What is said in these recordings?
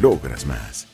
logras más.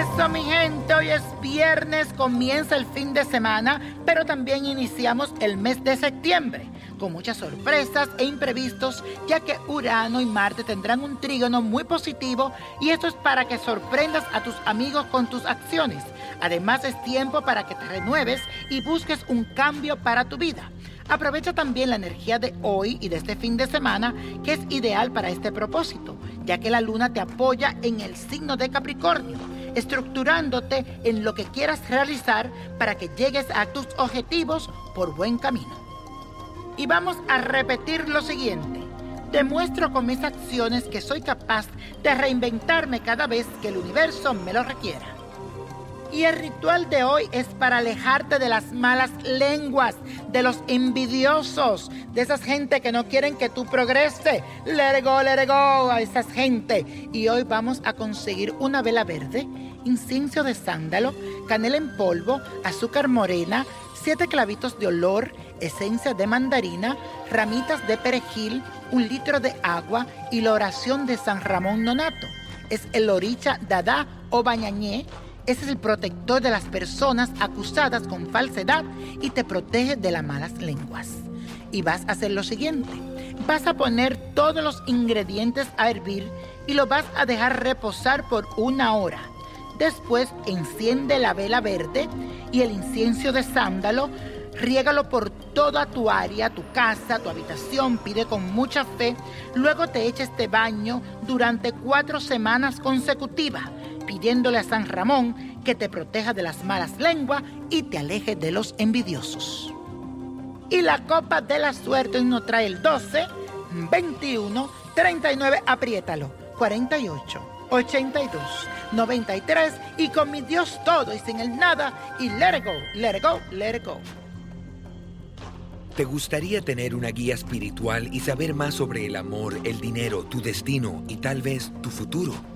Eso, mi gente, hoy es viernes, comienza el fin de semana, pero también iniciamos el mes de septiembre, con muchas sorpresas e imprevistos, ya que Urano y Marte tendrán un trígono muy positivo y esto es para que sorprendas a tus amigos con tus acciones. Además es tiempo para que te renueves y busques un cambio para tu vida. Aprovecha también la energía de hoy y de este fin de semana, que es ideal para este propósito, ya que la luna te apoya en el signo de Capricornio, estructurándote en lo que quieras realizar para que llegues a tus objetivos por buen camino. Y vamos a repetir lo siguiente. Demuestro con mis acciones que soy capaz de reinventarme cada vez que el universo me lo requiera. Y el ritual de hoy es para alejarte de las malas lenguas, de los envidiosos, de esas gente que no quieren que tú progrese. Let it go, let go a esas gente. Y hoy vamos a conseguir una vela verde, incienso de sándalo, canela en polvo, azúcar morena, siete clavitos de olor, esencia de mandarina, ramitas de perejil, un litro de agua y la oración de San Ramón Nonato. Es el oricha dada o bañañé ese es el protector de las personas acusadas con falsedad y te protege de las malas lenguas. Y vas a hacer lo siguiente. Vas a poner todos los ingredientes a hervir y lo vas a dejar reposar por una hora. Después enciende la vela verde y el incienso de sándalo. Riégalo por toda tu área, tu casa, tu habitación. Pide con mucha fe. Luego te echa este baño durante cuatro semanas consecutivas pidiéndole a San Ramón que te proteja de las malas lenguas y te aleje de los envidiosos. Y la copa de la suerte nos trae el 12, 21, 39, apriétalo, 48, 82, 93 y con mi Dios todo y sin el nada y let go, let go, let go. ¿Te gustaría tener una guía espiritual y saber más sobre el amor, el dinero, tu destino y tal vez tu futuro?